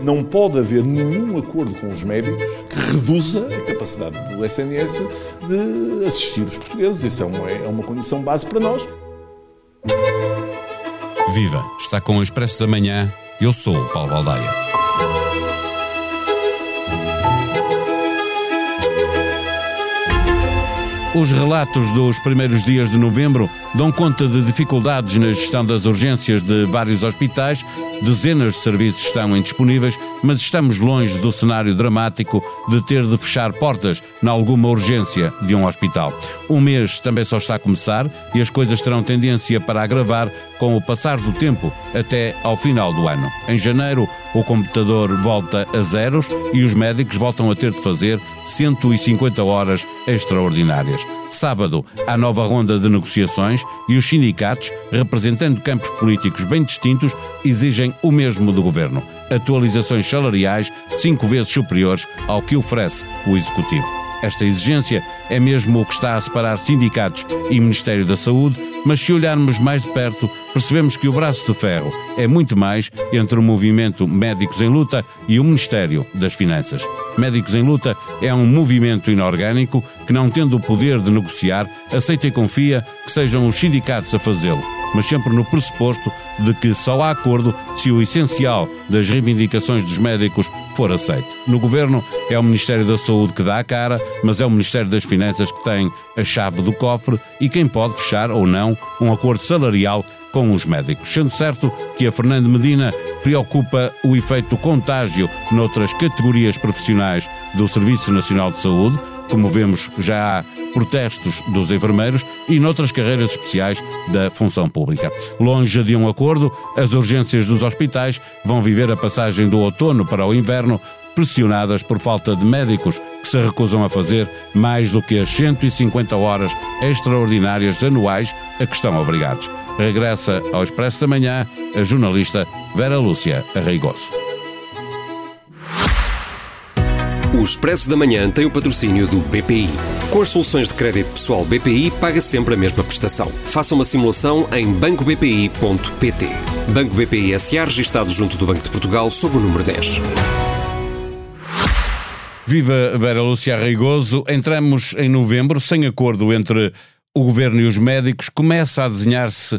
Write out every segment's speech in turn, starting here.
Não pode haver nenhum acordo com os médicos que reduza a capacidade do SNS de assistir os portugueses. Isso é uma, é uma condição base para nós. Viva! Está com o Expresso da Manhã. Eu sou o Paulo Baldaia. Os relatos dos primeiros dias de novembro dão conta de dificuldades na gestão das urgências de vários hospitais. Dezenas de serviços estão indisponíveis, mas estamos longe do cenário dramático de ter de fechar portas em alguma urgência de um hospital. O mês também só está a começar e as coisas terão tendência para agravar com o passar do tempo até ao final do ano. Em janeiro, o computador volta a zeros e os médicos voltam a ter de fazer 150 horas extraordinárias. Sábado, há nova ronda de negociações e os sindicatos, representando campos políticos bem distintos, exigem o mesmo do governo: atualizações salariais cinco vezes superiores ao que oferece o Executivo. Esta exigência é mesmo o que está a separar sindicatos e Ministério da Saúde, mas se olharmos mais de perto, percebemos que o braço de ferro é muito mais entre o movimento Médicos em Luta e o Ministério das Finanças. Médicos em Luta é um movimento inorgânico que, não tendo o poder de negociar, aceita e confia que sejam os sindicatos a fazê-lo mas sempre no pressuposto de que só há acordo se o essencial das reivindicações dos médicos for aceito. No governo é o Ministério da Saúde que dá a cara, mas é o Ministério das Finanças que tem a chave do cofre e quem pode fechar ou não um acordo salarial com os médicos. Sendo certo que a Fernando Medina preocupa o efeito contágio noutras categorias profissionais do Serviço Nacional de Saúde, como vemos já há protestos dos enfermeiros e noutras carreiras especiais da função pública. Longe de um acordo, as urgências dos hospitais vão viver a passagem do outono para o inverno, pressionadas por falta de médicos que se recusam a fazer mais do que as 150 horas extraordinárias anuais a que estão obrigados. Regressa ao Expresso da Manhã a jornalista Vera Lúcia Arreigoso. O Expresso da Manhã tem o patrocínio do BPI. Com as soluções de crédito pessoal BPI, paga sempre a mesma prestação. Faça uma simulação em bancobpi.pt. Banco BPI SA, registado junto do Banco de Portugal, sob o número 10. Viva Vera Lúcia Reigoso. Entramos em novembro, sem acordo entre o governo e os médicos. Começa a desenhar-se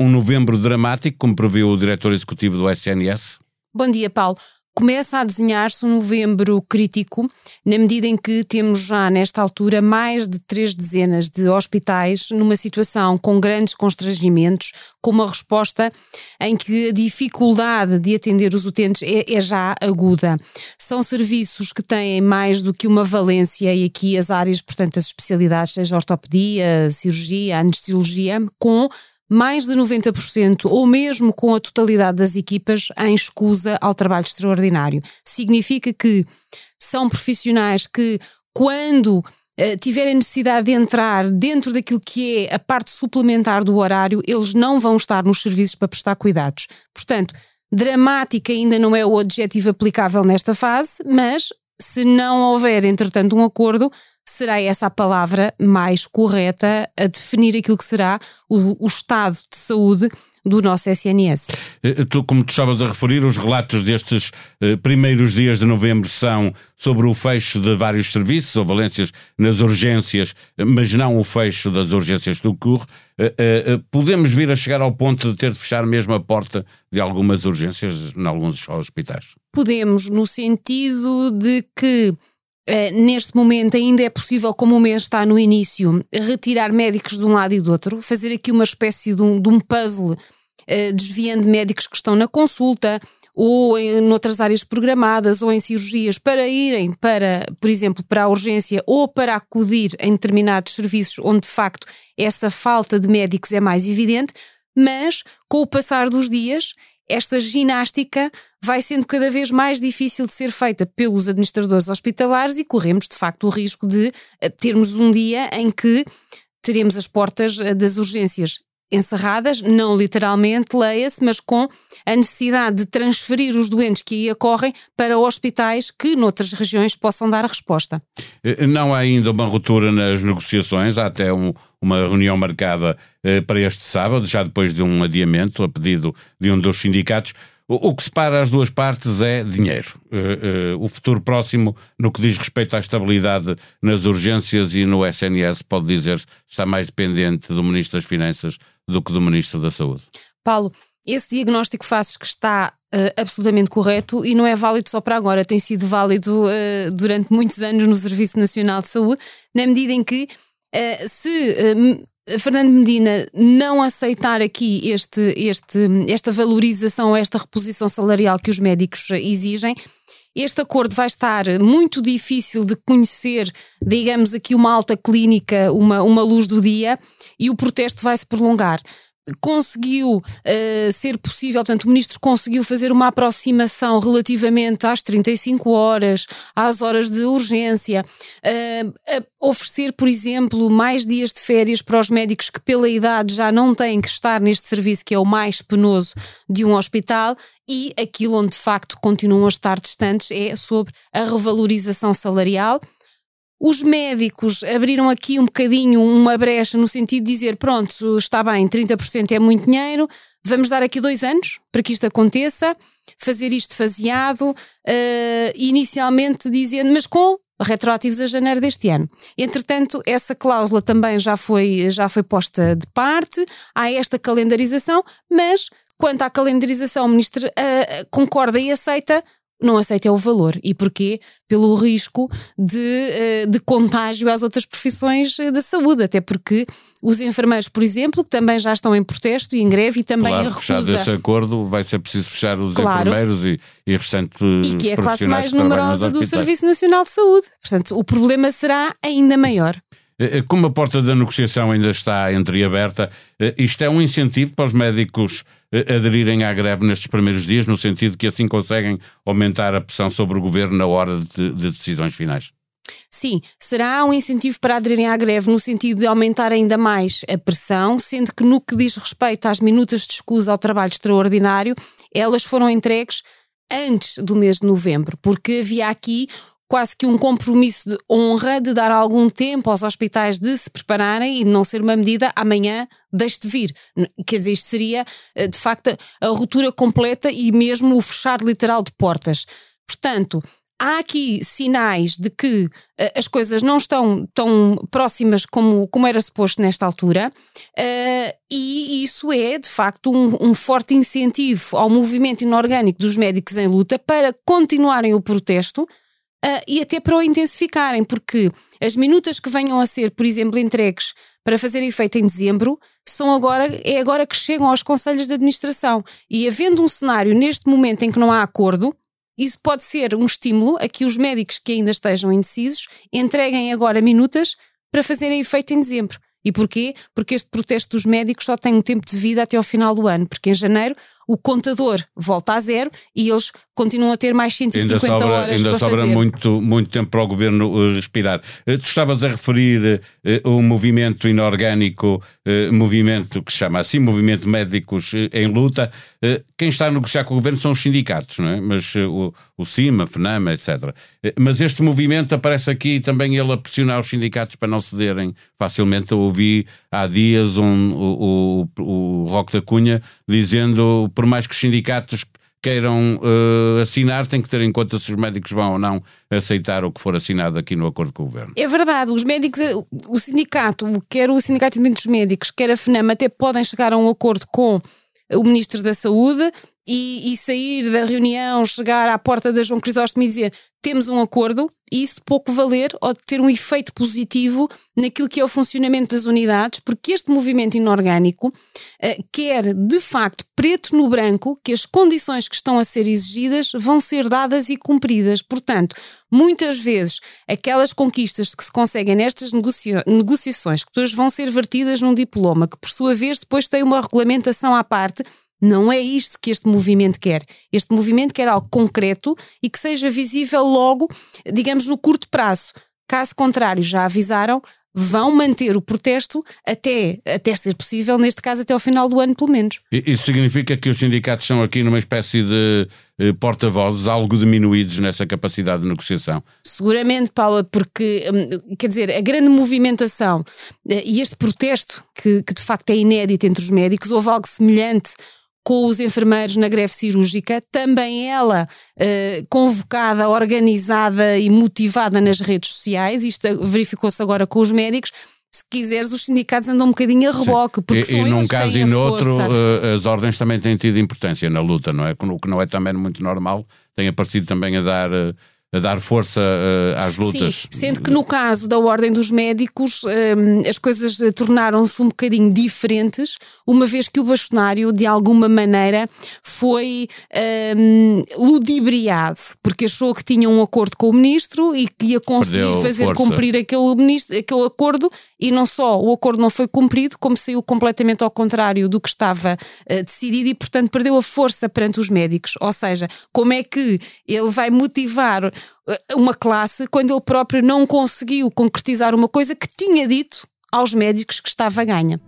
um novembro dramático, como previu o diretor executivo do SNS? Bom dia, Paulo começa a desenhar-se um novembro crítico, na medida em que temos já nesta altura mais de três dezenas de hospitais numa situação com grandes constrangimentos, com uma resposta em que a dificuldade de atender os utentes é, é já aguda. São serviços que têm mais do que uma valência e aqui as áreas, portanto, as especialidades, seja ortopedia, cirurgia, anestesiologia, com mais de 90% ou mesmo com a totalidade das equipas em escusa ao trabalho extraordinário. Significa que são profissionais que, quando uh, tiverem necessidade de entrar dentro daquilo que é a parte suplementar do horário, eles não vão estar nos serviços para prestar cuidados. Portanto, dramática ainda não é o adjetivo aplicável nesta fase, mas se não houver, entretanto, um acordo, será essa a palavra mais correta a definir aquilo que será o, o estado de saúde do nosso SNS. Eh, tu, como tu estavas a referir, os relatos destes eh, primeiros dias de novembro são sobre o fecho de vários serviços, ou valências nas urgências, mas não o fecho das urgências do CUR. Eh, eh, podemos vir a chegar ao ponto de ter de fechar mesmo a porta de algumas urgências em alguns hospitais? Podemos, no sentido de que neste momento ainda é possível, como o mês está no início, retirar médicos de um lado e do outro, fazer aqui uma espécie de um, de um puzzle, uh, desviando médicos que estão na consulta ou em noutras áreas programadas ou em cirurgias para irem para, por exemplo, para a urgência ou para acudir em determinados serviços onde de facto essa falta de médicos é mais evidente, mas com o passar dos dias esta ginástica vai sendo cada vez mais difícil de ser feita pelos administradores hospitalares e corremos, de facto, o risco de eh, termos um dia em que teremos as portas eh, das urgências encerradas, não literalmente, leia-se, mas com a necessidade de transferir os doentes que aí ocorrem para hospitais que noutras regiões possam dar a resposta. Eh, não há ainda uma ruptura nas negociações, há até um, uma reunião marcada eh, para este sábado, já depois de um adiamento a pedido de um dos sindicatos. O, o que separa as duas partes é dinheiro. Uh, uh, o futuro próximo, no que diz respeito à estabilidade nas urgências e no SNS, pode dizer está mais dependente do Ministro das Finanças do que do Ministro da Saúde. Paulo, esse diagnóstico fazes que está uh, absolutamente correto e não é válido só para agora, tem sido válido durante muitos anos no Serviço Nacional de Saúde, na medida em que se Fernando Medina não aceitar aqui este, este, esta valorização, esta reposição salarial que os médicos exigem, este acordo vai estar muito difícil de conhecer, digamos aqui, uma alta clínica, uma, uma luz do dia, e o protesto vai se prolongar conseguiu uh, ser possível, portanto, o ministro conseguiu fazer uma aproximação relativamente às 35 horas, às horas de urgência, uh, oferecer, por exemplo, mais dias de férias para os médicos que, pela idade, já não têm que estar neste serviço, que é o mais penoso de um hospital. E aquilo onde de facto continuam a estar distantes é sobre a revalorização salarial os médicos abriram aqui um bocadinho uma brecha no sentido de dizer: pronto, está bem, 30% é muito dinheiro, vamos dar aqui dois anos para que isto aconteça, fazer isto faseado, uh, inicialmente dizendo, mas com retroativos a janeiro deste ano. Entretanto, essa cláusula também já foi, já foi posta de parte, há esta calendarização, mas quanto à calendarização, o Ministro uh, concorda e aceita não aceita é o valor. E porquê? Pelo risco de, eh, de contágio às outras profissões eh, da saúde, até porque os enfermeiros, por exemplo, que também já estão em protesto e em greve e também claro, a recusa... fechado esse acordo vai ser preciso fechar os claro. enfermeiros e, e restantes E que é a classe mais numerosa do Serviço Nacional de Saúde. Portanto, o problema será ainda maior. Eh, como a porta da negociação ainda está entreaberta, isto é um incentivo para os médicos aderirem à greve nestes primeiros dias, no sentido que assim conseguem aumentar a pressão sobre o governo na hora de, de decisões finais? Sim, será um incentivo para aderirem à greve no sentido de aumentar ainda mais a pressão, sendo que no que diz respeito às minutas de escusa ao trabalho extraordinário, elas foram entregues antes do mês de novembro, porque havia aqui quase que um compromisso de honra de dar algum tempo aos hospitais de se prepararem e de não ser uma medida amanhã deixe de vir. Quer dizer, isto seria eh, de facto a ruptura completa e mesmo o fechar literal de portas. Portanto, há aqui sinais de que uh, as coisas não estão tão próximas como, como era suposto nesta altura, uh, e isso é, de facto, um, um, forte incentivo ao movimento inorgânico dos médicos em luta para continuarem o protesto uh, e até para o intensificarem, porque as minutas que venham a ser, por exemplo, entregues para fazer efeito em dezembro, são agora, é agora que chegam aos conselhos de administração. E havendo um cenário neste momento em que não há acordo, isso pode ser um estímulo a que os médicos que ainda estejam indecisos entreguem agora minutas para fazerem efeito em dezembro. E porquê? Porque este protesto dos médicos só tem um tempo de vida até ao final do ano, porque em janeiro o contador volta a zero e eles continuam a ter mais 150 ainda sobra, horas ainda sobra fazer. muito, muito tempo para o governo uh, respirar. Uh, tu estavas a referir uh, o movimento inorgânico, uh, movimento que se chama assim, movimento médicos em luta. Uh, quem está a negociar com o governo são os sindicatos, não é? Mas o, o CIMA, FNAMA, etc. mas este movimento aparece aqui também ele a pressionar os sindicatos para não cederem facilmente. Eu ouvi há dias um, o, o, o Roque da Cunha dizendo, por mais que os sindicatos queiram uh, assinar, tem que ter em conta se os médicos vão ou não aceitar o que for assinado aqui no acordo com o governo. É verdade, os médicos, eh, o sindicato, quer o Sindicato de dos Médicos, quer a FNAM, até podem chegar a um acordo com o Ministro da Saúde e, e, sair da reunião, chegar à porta da João Crisóstomo e dizer temos um acordo, e isso pouco valer ou ter um efeito positivo naquilo que é o funcionamento das unidades, porque este movimento inorgânico uh, quer, de facto, preto no branco, que as condições que estão a ser exigidas vão ser dadas e cumpridas. Portanto, muitas vezes, aquelas conquistas que se conseguem nestas negocia negociações, que depois vão ser vertidas num diploma, que por sua vez depois tem uma regulamentação à parte, não é isto que este movimento quer. Este movimento quer algo concreto e que seja visível logo, digamos, no curto prazo. Caso contrário, já avisaram, vão manter o protesto até, até ser possível, neste caso até ao final do ano, pelo menos. Isso significa que os sindicatos são aqui numa espécie de eh, porta-vozes, algo diminuídos nessa capacidade de negociação? Seguramente, Paula, porque, hum, quer dizer, a grande movimentação eh, e este protesto, que, que de facto é inédito entre os médicos, houve algo semelhante com os enfermeiros na greve cirúrgica, também ela eh, convocada, organizada e motivada nas redes sociais, isto verificou-se agora com os médicos, se quiseres, os sindicatos andam um bocadinho a reboque. Porque e, e num caso e noutro, uh, as ordens também têm tido importância na luta, não é? O que não é também muito normal, tem aparecido também a dar. Uh, a dar força uh, às lutas. Sim, sendo que no caso da Ordem dos Médicos um, as coisas tornaram-se um bocadinho diferentes, uma vez que o bastonário, de alguma maneira, foi um, ludibriado, porque achou que tinha um acordo com o ministro e que ia conseguir Perdeu fazer força. cumprir aquele, ministro, aquele acordo, e não só o acordo não foi cumprido, como saiu completamente ao contrário do que estava uh, decidido e, portanto, perdeu a força perante os médicos. Ou seja, como é que ele vai motivar eh, uma classe quando ele próprio não conseguiu concretizar uma coisa que tinha dito aos médicos que estava ganha.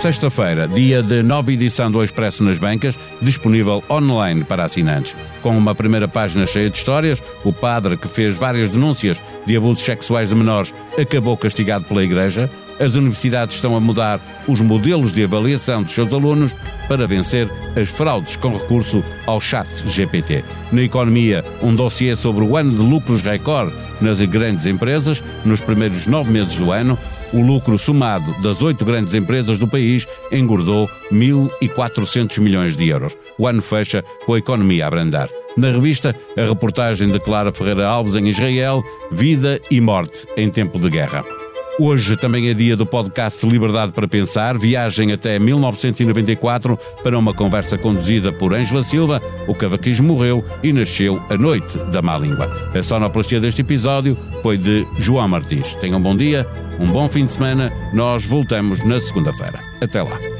Sexta-feira, dia de nova edição do Expresso nas Bancas, disponível online para assinantes. Com uma primeira página cheia de histórias, o padre que fez várias denúncias de abusos sexuais de menores acabou castigado pela Igreja. As universidades estão a mudar os modelos de avaliação dos seus alunos para vencer as fraudes com recurso ao chat GPT. Na economia, um dossiê sobre o ano de lucros recorde nas grandes empresas nos primeiros nove meses do ano o lucro somado das oito grandes empresas do país engordou 1.400 milhões de euros. O ano fecha com a economia a abrandar. Na revista, a reportagem de Clara Ferreira Alves em Israel, Vida e Morte em Tempo de Guerra. Hoje também é dia do podcast Liberdade para Pensar, viagem até 1994 para uma conversa conduzida por Ângela Silva. O cavaquismo morreu e nasceu a noite da má língua. A sonoplastia deste episódio foi de João Martins. Tenham um bom dia, um bom fim de semana. Nós voltamos na segunda-feira. Até lá.